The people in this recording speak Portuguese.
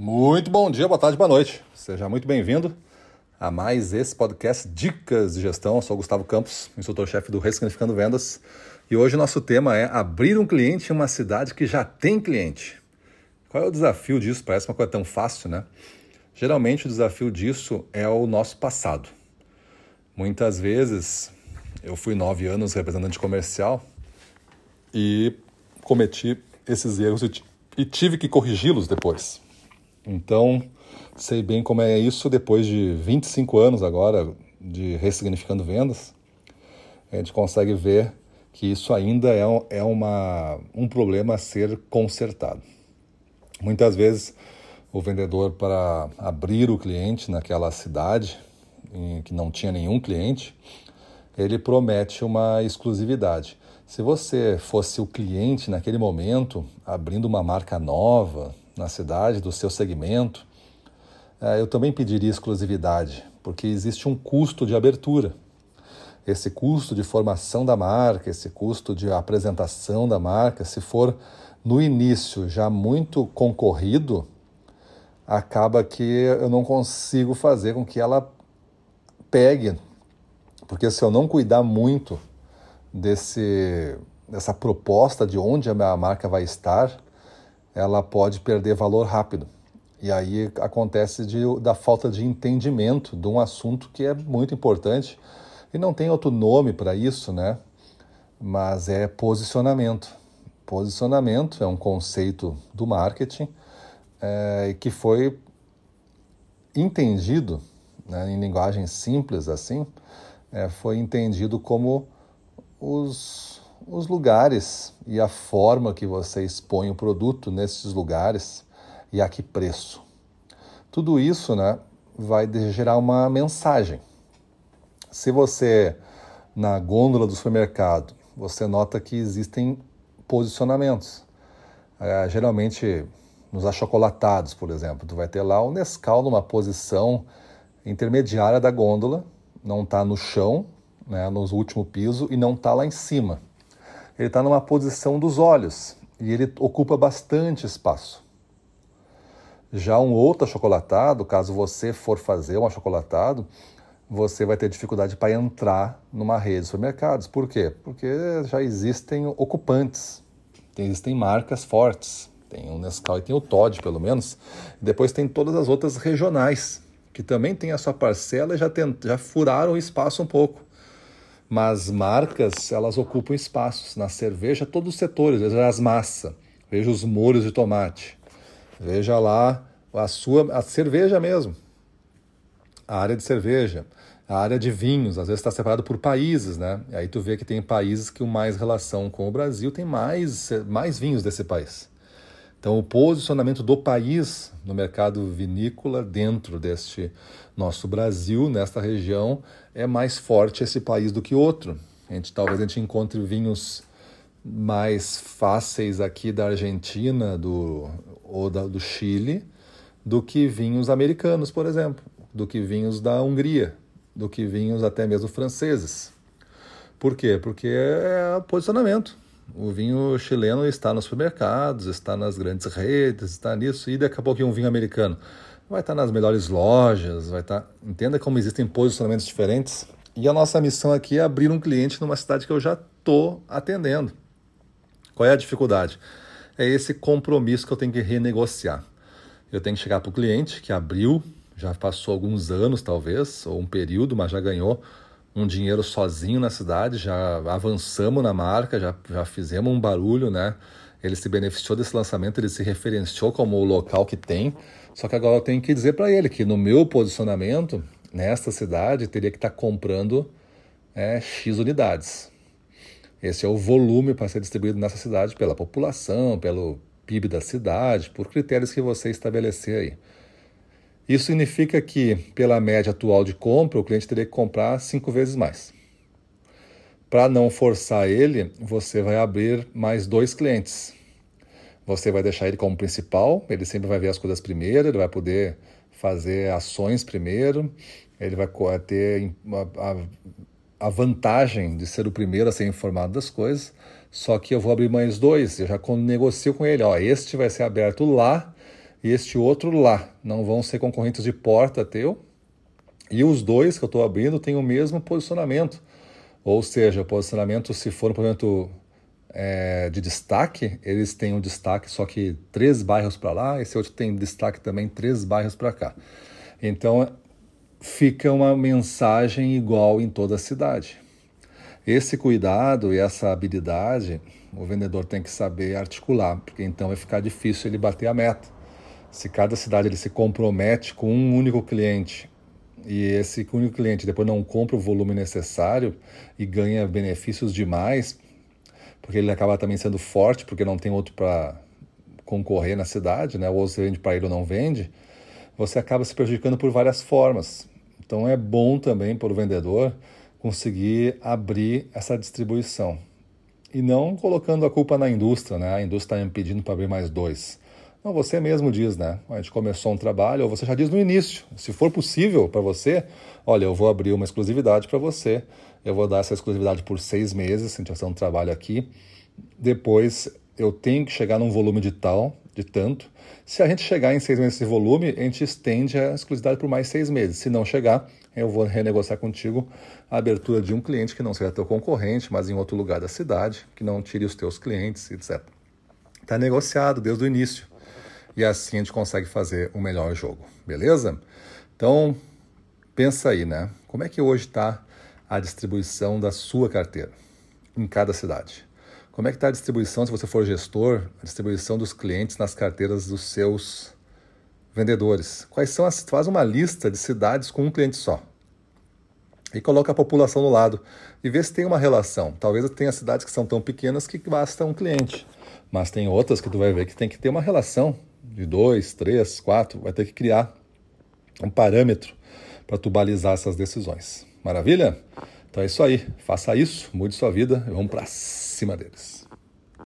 Muito bom dia, boa tarde, boa noite. Seja muito bem-vindo a mais esse podcast Dicas de Gestão. Eu sou Gustavo Campos, instrutor-chefe do Ressignificando Vendas. E hoje o nosso tema é abrir um cliente em uma cidade que já tem cliente. Qual é o desafio disso? Parece uma coisa tão fácil, né? Geralmente o desafio disso é o nosso passado. Muitas vezes eu fui nove anos representante comercial e cometi esses erros e tive que corrigi-los depois. Então, sei bem como é isso depois de 25 anos agora de ressignificando vendas. A gente consegue ver que isso ainda é, é uma, um problema a ser consertado. Muitas vezes o vendedor para abrir o cliente naquela cidade em que não tinha nenhum cliente, ele promete uma exclusividade. Se você fosse o cliente naquele momento, abrindo uma marca nova, na cidade, do seu segmento, é, eu também pediria exclusividade, porque existe um custo de abertura. Esse custo de formação da marca, esse custo de apresentação da marca, se for no início já muito concorrido, acaba que eu não consigo fazer com que ela pegue. Porque se eu não cuidar muito desse, dessa proposta de onde a minha marca vai estar, ela pode perder valor rápido. E aí acontece de, da falta de entendimento de um assunto que é muito importante e não tem outro nome para isso, né? Mas é posicionamento. Posicionamento é um conceito do marketing é, que foi entendido, né, em linguagem simples assim, é, foi entendido como os os lugares e a forma que você expõe o produto nesses lugares e a que preço. Tudo isso né, vai gerar uma mensagem. Se você, na gôndola do supermercado, você nota que existem posicionamentos. É, geralmente, nos achocolatados, por exemplo, tu vai ter lá o Nescau numa posição intermediária da gôndola, não está no chão, né, no último piso, e não está lá em cima ele está numa posição dos olhos e ele ocupa bastante espaço. Já um outro achocolatado, caso você for fazer um achocolatado, você vai ter dificuldade para entrar numa rede de supermercados. Por quê? Porque já existem ocupantes, existem marcas fortes. Tem o Nescau e tem o Todd, pelo menos. Depois tem todas as outras regionais, que também têm a sua parcela e já, tem, já furaram o espaço um pouco mas marcas elas ocupam espaços. Na cerveja todos os setores veja as massas veja os molhos de tomate veja lá a sua a cerveja mesmo a área de cerveja a área de vinhos às vezes está separado por países né? E aí tu vê que tem países que o mais relação com o Brasil tem mais mais vinhos desse país então, o posicionamento do país no mercado vinícola dentro deste nosso Brasil, nesta região, é mais forte esse país do que outro. A gente, talvez a gente encontre vinhos mais fáceis aqui da Argentina do, ou da, do Chile do que vinhos americanos, por exemplo, do que vinhos da Hungria, do que vinhos até mesmo franceses. Por quê? Porque é posicionamento. O vinho chileno está nos supermercados, está nas grandes redes, está nisso, e daqui a pouco um vinho americano vai estar nas melhores lojas, vai estar. Entenda como existem posicionamentos diferentes. E a nossa missão aqui é abrir um cliente numa cidade que eu já estou atendendo. Qual é a dificuldade? É esse compromisso que eu tenho que renegociar. Eu tenho que chegar para o cliente que abriu, já passou alguns anos talvez, ou um período, mas já ganhou um dinheiro sozinho na cidade, já avançamos na marca, já, já fizemos um barulho, né? Ele se beneficiou desse lançamento, ele se referenciou como o local que tem. Só que agora eu tenho que dizer para ele que no meu posicionamento, nesta cidade, teria que estar tá comprando é, X unidades. Esse é o volume para ser distribuído nessa cidade pela população, pelo PIB da cidade, por critérios que você estabelecer aí. Isso significa que, pela média atual de compra, o cliente teria que comprar cinco vezes mais. Para não forçar ele, você vai abrir mais dois clientes. Você vai deixar ele como principal, ele sempre vai ver as coisas primeiro, ele vai poder fazer ações primeiro, ele vai ter a, a vantagem de ser o primeiro a ser informado das coisas. Só que eu vou abrir mais dois, eu já negocio com ele, ó, este vai ser aberto lá e este outro lá. Não vão ser concorrentes de porta teu. E os dois que eu estou abrindo têm o mesmo posicionamento. Ou seja, o posicionamento, se for um posicionamento é, de destaque, eles têm um destaque só que três bairros para lá, esse outro tem destaque também três bairros para cá. Então fica uma mensagem igual em toda a cidade. Esse cuidado e essa habilidade o vendedor tem que saber articular, porque então vai ficar difícil ele bater a meta. Se cada cidade ele se compromete com um único cliente e esse único cliente depois não compra o volume necessário e ganha benefícios demais, porque ele acaba também sendo forte, porque não tem outro para concorrer na cidade, né? ou você vende para ele ou não vende, você acaba se prejudicando por várias formas. Então é bom também para o vendedor conseguir abrir essa distribuição e não colocando a culpa na indústria, né? A indústria está me pedindo para abrir mais dois. Não, você mesmo diz, né? A gente começou um trabalho, ou você já diz no início, se for possível para você, olha, eu vou abrir uma exclusividade para você, eu vou dar essa exclusividade por seis meses, a gente vai fazer um trabalho aqui, depois eu tenho que chegar num volume de tal, de tanto. Se a gente chegar em seis meses esse volume, a gente estende a exclusividade por mais seis meses. Se não chegar, eu vou renegociar contigo a abertura de um cliente que não seja teu concorrente, mas em outro lugar da cidade, que não tire os teus clientes, etc. Está negociado desde o início. E assim a gente consegue fazer o melhor jogo, beleza? Então, pensa aí, né? Como é que hoje está a distribuição da sua carteira em cada cidade? Como é que está a distribuição, se você for gestor, a distribuição dos clientes nas carteiras dos seus vendedores? Quais são as. Faz uma lista de cidades com um cliente só. E coloca a população no lado e vê se tem uma relação. Talvez tenha cidades que são tão pequenas que basta um cliente. Mas tem outras que tu vai ver que tem que ter uma relação de dois, três, quatro. Vai ter que criar um parâmetro para tu balizar essas decisões. Maravilha? Então é isso aí. Faça isso, mude sua vida e vamos para cima deles.